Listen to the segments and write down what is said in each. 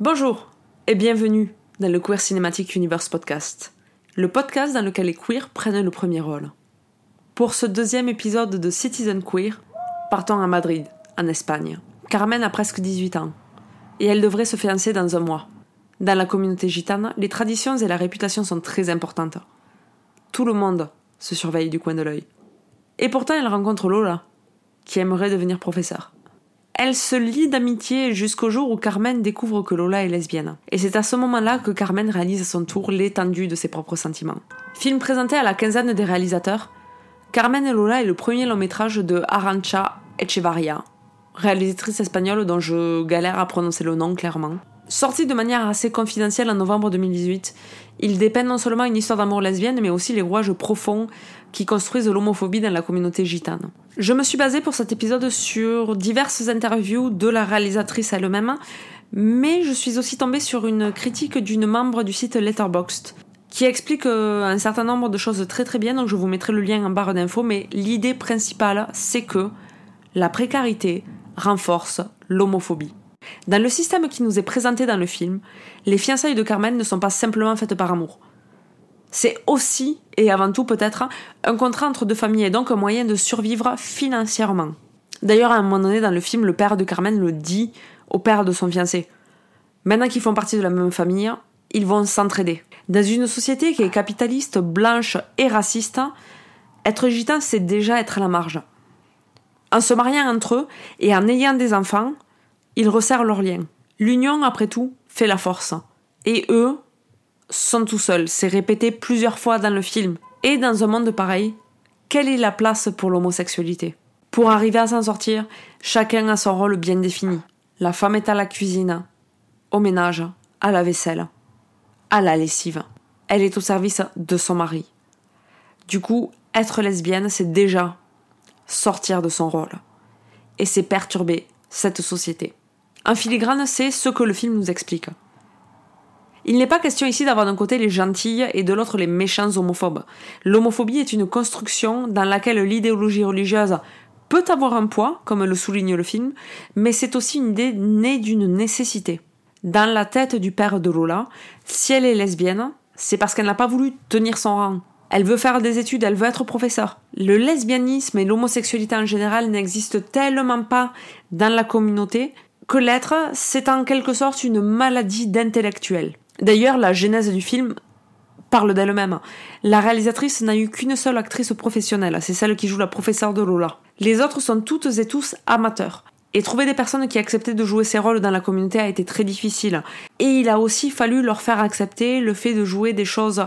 Bonjour et bienvenue dans le Queer Cinematic Universe podcast, le podcast dans lequel les queers prennent le premier rôle. Pour ce deuxième épisode de Citizen Queer, partons à Madrid, en Espagne. Carmen a presque 18 ans et elle devrait se fiancer dans un mois. Dans la communauté gitane, les traditions et la réputation sont très importantes. Tout le monde se surveille du coin de l'œil. Et pourtant, elle rencontre Lola, qui aimerait devenir professeur. Elle se lie d'amitié jusqu'au jour où Carmen découvre que Lola est lesbienne. Et c'est à ce moment-là que Carmen réalise à son tour l'étendue de ses propres sentiments. Film présenté à la quinzaine des réalisateurs, Carmen et Lola est le premier long métrage de Arancha Echevarria, réalisatrice espagnole dont je galère à prononcer le nom clairement. Sorti de manière assez confidentielle en novembre 2018, il dépeint non seulement une histoire d'amour lesbienne, mais aussi les rouages profonds qui construisent l'homophobie dans la communauté gitane. Je me suis basée pour cet épisode sur diverses interviews de la réalisatrice elle-même, mais je suis aussi tombée sur une critique d'une membre du site Letterboxd qui explique euh, un certain nombre de choses très très bien, donc je vous mettrai le lien en barre d'infos, mais l'idée principale, c'est que la précarité renforce l'homophobie. Dans le système qui nous est présenté dans le film, les fiançailles de Carmen ne sont pas simplement faites par amour. C'est aussi, et avant tout peut-être, un contrat entre deux familles et donc un moyen de survivre financièrement. D'ailleurs, à un moment donné dans le film, le père de Carmen le dit au père de son fiancé. Maintenant qu'ils font partie de la même famille, ils vont s'entraider. Dans une société qui est capitaliste, blanche et raciste, être gitan, c'est déjà être à la marge. En se mariant entre eux et en ayant des enfants, ils resserrent leurs liens. L'union, après tout, fait la force. Et eux, sont tout seuls. C'est répété plusieurs fois dans le film. Et dans un monde pareil, quelle est la place pour l'homosexualité? Pour arriver à s'en sortir, chacun a son rôle bien défini. La femme est à la cuisine, au ménage, à la vaisselle, à la lessive. Elle est au service de son mari. Du coup, être lesbienne, c'est déjà sortir de son rôle. Et c'est perturber cette société. En filigrane, c'est ce que le film nous explique. Il n'est pas question ici d'avoir d'un côté les gentilles et de l'autre les méchants homophobes. L'homophobie est une construction dans laquelle l'idéologie religieuse peut avoir un poids, comme le souligne le film, mais c'est aussi une idée née d'une nécessité. Dans la tête du père de Lola, si elle est lesbienne, c'est parce qu'elle n'a pas voulu tenir son rang. Elle veut faire des études, elle veut être professeur. Le lesbianisme et l'homosexualité en général n'existent tellement pas dans la communauté que l'être, c'est en quelque sorte une maladie d'intellectuel. D'ailleurs, la genèse du film parle d'elle-même. La réalisatrice n'a eu qu'une seule actrice professionnelle, c'est celle qui joue la professeure de Lola. Les autres sont toutes et tous amateurs. Et trouver des personnes qui acceptaient de jouer ces rôles dans la communauté a été très difficile. Et il a aussi fallu leur faire accepter le fait de jouer des choses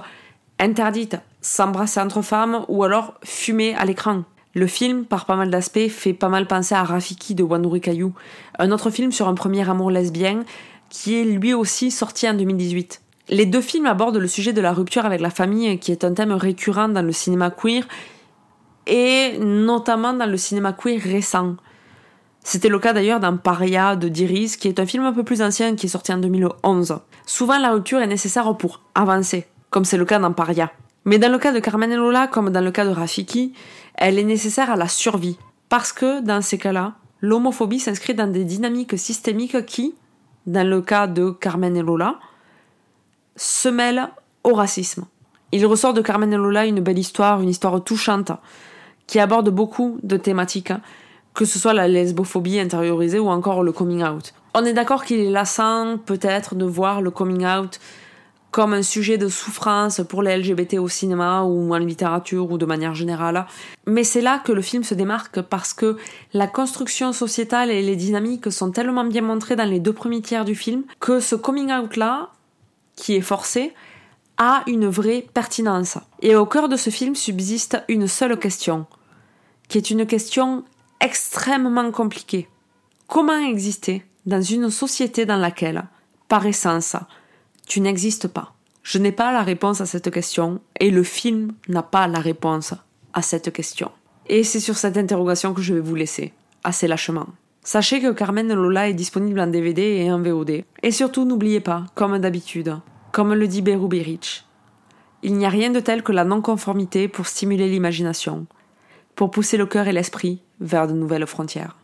interdites, s'embrasser entre femmes ou alors fumer à l'écran. Le film, par pas mal d'aspects, fait pas mal penser à Rafiki de Wanuri Kayu, un autre film sur un premier amour lesbien qui est lui aussi sorti en 2018. Les deux films abordent le sujet de la rupture avec la famille, qui est un thème récurrent dans le cinéma queer, et notamment dans le cinéma queer récent. C'était le cas d'ailleurs dans Paria de Diris, qui est un film un peu plus ancien qui est sorti en 2011. Souvent, la rupture est nécessaire pour avancer, comme c'est le cas dans Paria. Mais dans le cas de Carmen et Lola, comme dans le cas de Rafiki, elle est nécessaire à la survie. Parce que, dans ces cas-là, l'homophobie s'inscrit dans des dynamiques systémiques qui, dans le cas de Carmen et Lola, se mêle au racisme. Il ressort de Carmen et Lola une belle histoire, une histoire touchante, qui aborde beaucoup de thématiques, que ce soit la lesbophobie intériorisée ou encore le coming out. On est d'accord qu'il est lassant peut-être de voir le coming out comme un sujet de souffrance pour les LGBT au cinéma ou en littérature ou de manière générale. Mais c'est là que le film se démarque parce que la construction sociétale et les dynamiques sont tellement bien montrées dans les deux premiers tiers du film que ce coming out-là, qui est forcé, a une vraie pertinence. Et au cœur de ce film subsiste une seule question, qui est une question extrêmement compliquée. Comment exister dans une société dans laquelle, par essence, tu n'existes pas. Je n'ai pas la réponse à cette question et le film n'a pas la réponse à cette question. Et c'est sur cette interrogation que je vais vous laisser, assez lâchement. Sachez que Carmen Lola est disponible en DVD et en VOD. Et surtout, n'oubliez pas, comme d'habitude, comme le dit Birich, il n'y a rien de tel que la non-conformité pour stimuler l'imagination, pour pousser le cœur et l'esprit vers de nouvelles frontières.